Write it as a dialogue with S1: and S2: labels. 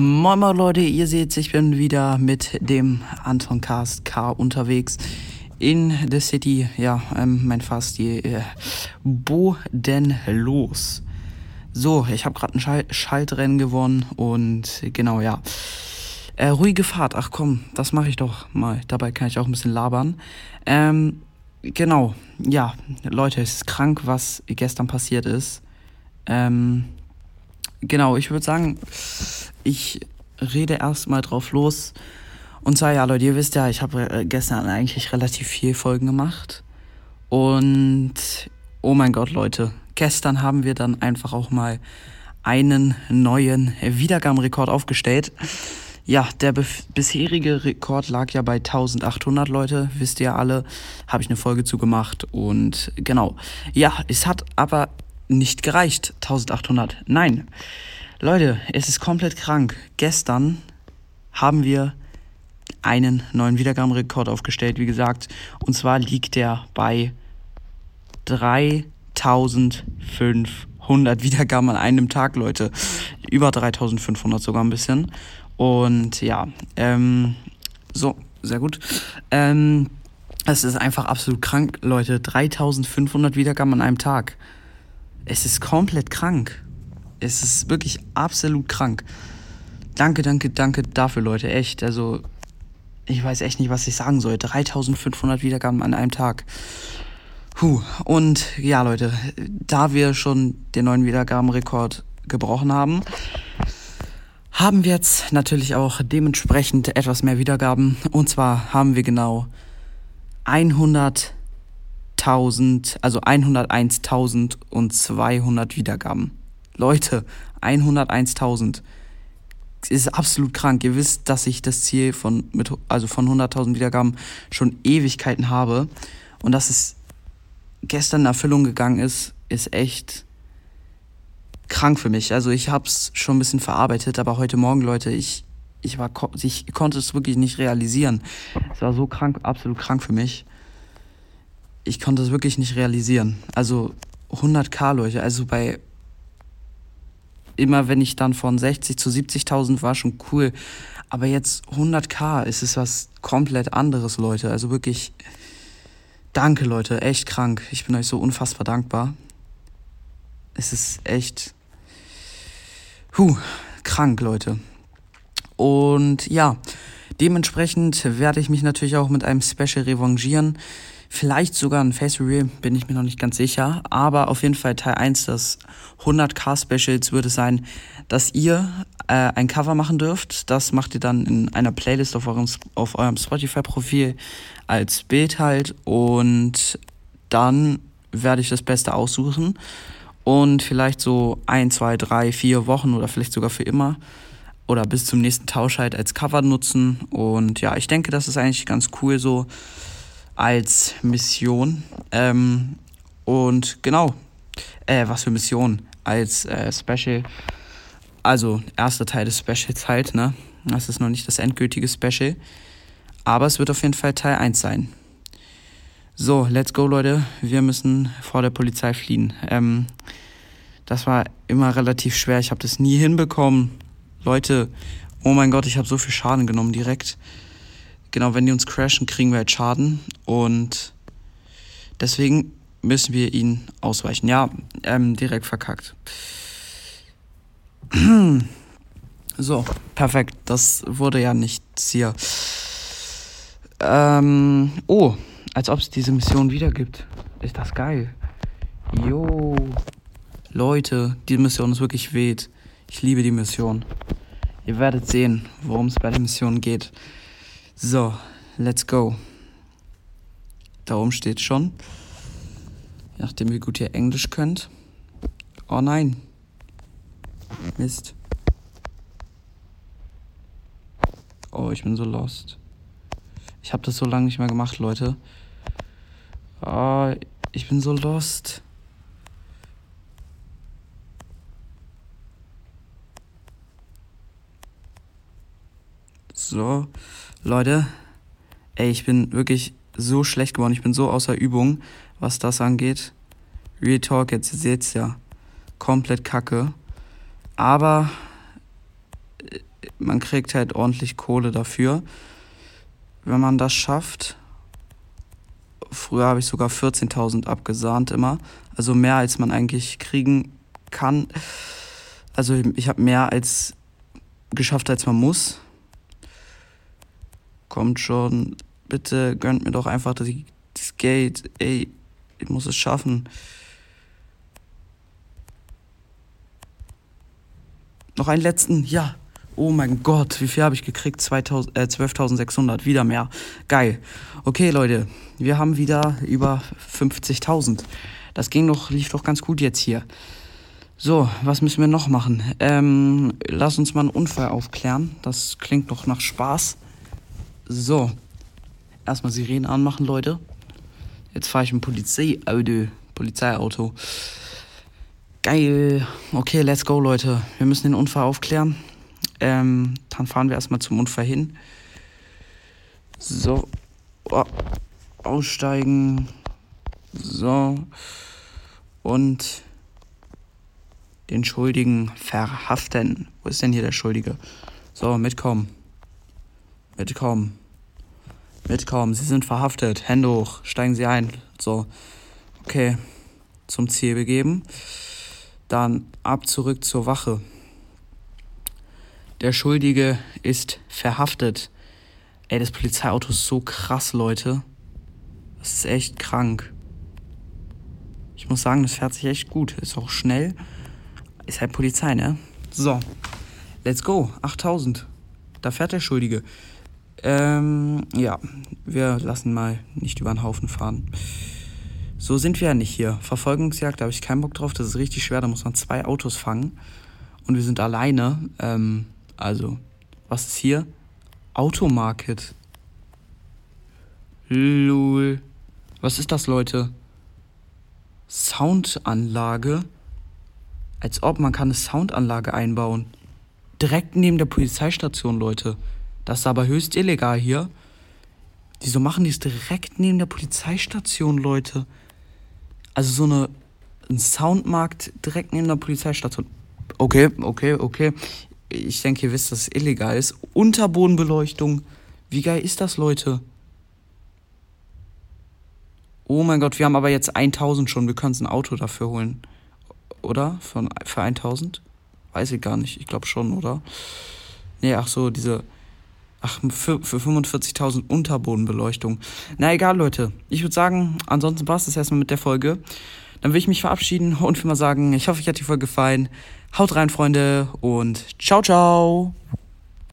S1: Moin moin Leute, ihr seht, ich bin wieder mit dem Anton Cast Car unterwegs in the City. Ja, ähm, mein Fast die äh, bodenlos. So, ich habe gerade ein Schal Schaltrennen gewonnen und genau, ja. Äh, ruhige Fahrt, ach komm, das mache ich doch mal. Dabei kann ich auch ein bisschen labern. Ähm, genau, ja, Leute, es ist krank, was gestern passiert ist. Ähm, genau, ich würde sagen, ich rede erstmal drauf los. Und zwar, ja, Leute, ihr wisst ja, ich habe äh, gestern eigentlich relativ viel Folgen gemacht. Und oh mein Gott, Leute, gestern haben wir dann einfach auch mal einen neuen Wiedergabenrekord aufgestellt. Ja, der bisherige Rekord lag ja bei 1800 Leute, wisst ihr alle, habe ich eine Folge zu gemacht und genau. Ja, es hat aber nicht gereicht, 1800. Nein. Leute, es ist komplett krank. Gestern haben wir einen neuen Wiedergabenrekord aufgestellt, wie gesagt, und zwar liegt der bei 3500 Wiedergaben an einem Tag, Leute. Über 3500 sogar ein bisschen. Und ja, ähm, so, sehr gut. Ähm, es ist einfach absolut krank, Leute. 3500 Wiedergaben an einem Tag. Es ist komplett krank. Es ist wirklich absolut krank. Danke, danke, danke dafür, Leute. Echt. Also, ich weiß echt nicht, was ich sagen soll. 3500 Wiedergaben an einem Tag. Puh. Und ja, Leute, da wir schon den neuen Wiedergabenrekord gebrochen haben, haben wir jetzt natürlich auch dementsprechend etwas mehr Wiedergaben. Und zwar haben wir genau 100.000, also 101.200 Wiedergaben. Leute, 101.000 ist absolut krank. Ihr wisst, dass ich das Ziel von, also von 100.000 Wiedergaben schon Ewigkeiten habe. Und dass es gestern in Erfüllung gegangen ist, ist echt krank für mich. Also ich habe es schon ein bisschen verarbeitet, aber heute Morgen, Leute, ich, ich, war, ich konnte es wirklich nicht realisieren. Es war so krank, absolut krank für mich. Ich konnte es wirklich nicht realisieren. Also 100k, Leute, also bei immer wenn ich dann von 60 zu 70.000 war, schon cool. Aber jetzt 100k ist es was komplett anderes, Leute. Also wirklich, danke, Leute, echt krank. Ich bin euch so unfassbar dankbar. Es ist echt Puh, krank, Leute. Und ja, dementsprechend werde ich mich natürlich auch mit einem Special revanchieren. Vielleicht sogar ein Face Reveal, bin ich mir noch nicht ganz sicher. Aber auf jeden Fall Teil 1 des 100k Specials würde sein, dass ihr äh, ein Cover machen dürft. Das macht ihr dann in einer Playlist auf eurem, auf eurem Spotify-Profil als Bild halt. Und dann werde ich das Beste aussuchen und vielleicht so ein, zwei, drei, vier Wochen oder vielleicht sogar für immer oder bis zum nächsten Tausch halt als Cover nutzen. Und ja, ich denke, das ist eigentlich ganz cool so als Mission. Ähm, und genau, äh, was für Mission? Als äh, Special. Also, erster Teil des Specials halt, ne? Das ist noch nicht das endgültige Special. Aber es wird auf jeden Fall Teil 1 sein. So, let's go, Leute. Wir müssen vor der Polizei fliehen. Ähm, das war immer relativ schwer. Ich habe das nie hinbekommen. Leute, oh mein Gott, ich habe so viel Schaden genommen direkt. Genau, wenn die uns crashen, kriegen wir halt Schaden. Und deswegen müssen wir ihn ausweichen. Ja, ähm, direkt verkackt. So, perfekt. Das wurde ja nichts hier. Ähm, oh, als ob es diese Mission wieder gibt. Ist das geil. Jo. Leute, die Mission ist wirklich weht. Ich liebe die Mission. Ihr werdet sehen, worum es bei der Mission geht. So, let's go. Da oben steht schon. Nachdem, wie gut ihr Englisch könnt. Oh nein. Mist. Oh, ich bin so lost. Ich habe das so lange nicht mehr gemacht, Leute. Oh, ich bin so lost. So, Leute, ey, ich bin wirklich so schlecht geworden. Ich bin so außer Übung, was das angeht. Real Talk, jetzt seht's ja komplett kacke. Aber man kriegt halt ordentlich Kohle dafür, wenn man das schafft. Früher habe ich sogar 14.000 abgesahnt immer. Also mehr als man eigentlich kriegen kann. Also ich habe mehr als geschafft, als man muss. Kommt schon. Bitte gönnt mir doch einfach das, das Geld. Ey, ich muss es schaffen. Noch einen letzten. Ja. Oh mein Gott, wie viel habe ich gekriegt? äh, 12.600, wieder mehr. Geil. Okay, Leute, wir haben wieder über 50.000. Das ging doch, lief doch ganz gut jetzt hier. So, was müssen wir noch machen? Ähm, lass uns mal einen Unfall aufklären. Das klingt doch nach Spaß. So, erstmal Sirenen anmachen, Leute. Jetzt fahre ich ein Polizeiauto. Polizeiauto. Geil. Okay, let's go, Leute. Wir müssen den Unfall aufklären. Ähm, dann fahren wir erstmal zum Unfall hin. So. Oh. Aussteigen. So. Und den Schuldigen verhaften. Wo ist denn hier der Schuldige? So, mitkommen. Mitkommen. Mitkommen. Sie sind verhaftet. Hände hoch. Steigen Sie ein. So. Okay. Zum Ziel begeben. Dann ab zurück zur Wache. Der Schuldige ist verhaftet. Ey, das Polizeiauto ist so krass, Leute. Das ist echt krank. Ich muss sagen, das fährt sich echt gut. Ist auch schnell. Ist halt Polizei, ne? So. Let's go. 8000. Da fährt der Schuldige. Ähm, ja. Wir lassen mal nicht über den Haufen fahren. So sind wir ja nicht hier. Verfolgungsjagd, da habe ich keinen Bock drauf. Das ist richtig schwer. Da muss man zwei Autos fangen. Und wir sind alleine. Ähm, also, was ist hier? Automarket. Lul. Was ist das, Leute? Soundanlage? Als ob man kann eine Soundanlage einbauen. Direkt neben der Polizeistation, Leute. Das ist aber höchst illegal hier. Wieso machen die es direkt neben der Polizeistation, Leute? Also so eine ein Soundmarkt direkt neben der Polizeistation. Okay, okay, okay ich denke, ihr wisst, dass es illegal ist. Unterbodenbeleuchtung. Wie geil ist das, Leute? Oh mein Gott, wir haben aber jetzt 1000 schon. Wir können uns ein Auto dafür holen. Oder? Von, für 1000? Weiß ich gar nicht. Ich glaube schon, oder? Nee, ach so, diese. Ach, für, für 45.000 Unterbodenbeleuchtung. Na egal, Leute. Ich würde sagen, ansonsten passt es erstmal mit der Folge. Dann will ich mich verabschieden und will mal sagen, ich hoffe, euch hat die Folge gefallen. Haut rein, Freunde, und ciao, ciao.